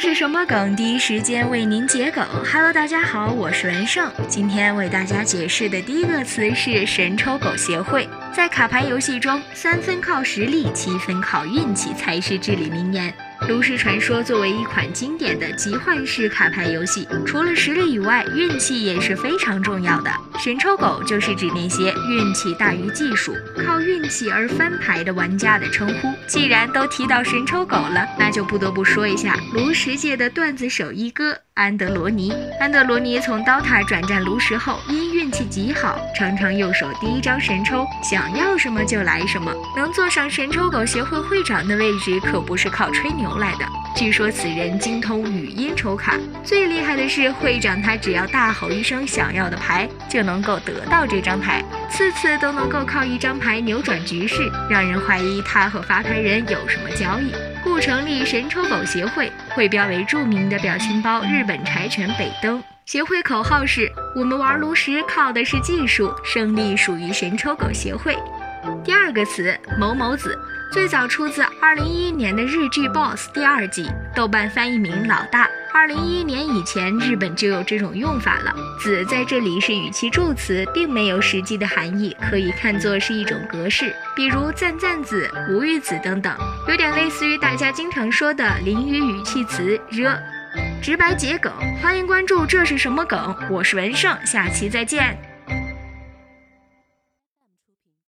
这是什么梗？第一时间为您解梗。Hello，大家好，我是文胜。今天为大家解释的第一个词是“神抽狗协会”。在卡牌游戏中，三分靠实力，七分靠运气才是至理名言。炉石传说作为一款经典的集换式卡牌游戏，除了实力以外，运气也是非常重要的。神抽狗就是指那些运气大于技术，靠运气而翻牌的玩家的称呼。既然都提到神抽狗了，那就不得不说一下炉石界的段子手一哥。安德罗尼，安德罗尼从刀塔转战炉石后，因运气极好，常常右手第一张神抽，想要什么就来什么。能坐上神抽狗协会会长的位置，可不是靠吹牛来的。据说此人精通语音抽卡，最厉害的是会长他只要大吼一声想要的牌，就能够得到这张牌，次次都能够靠一张牌扭转局势，让人怀疑他和发牌人有什么交易。故成立神抽狗协会，会标为著名的表情包日本柴犬北登。协会口号是：我们玩炉石靠的是技术，胜利属于神抽狗协会。第二个词某某子，最早出自2011年的日剧 BOSS 第二季，豆瓣翻译名老大。二零一一年以前，日本就有这种用法了。子在这里是语气助词，并没有实际的含义，可以看作是一种格式，比如赞赞子、无语子等等，有点类似于大家经常说的淋雨语气词热。直白桔梗，欢迎关注这是什么梗？我是文胜，下期再见。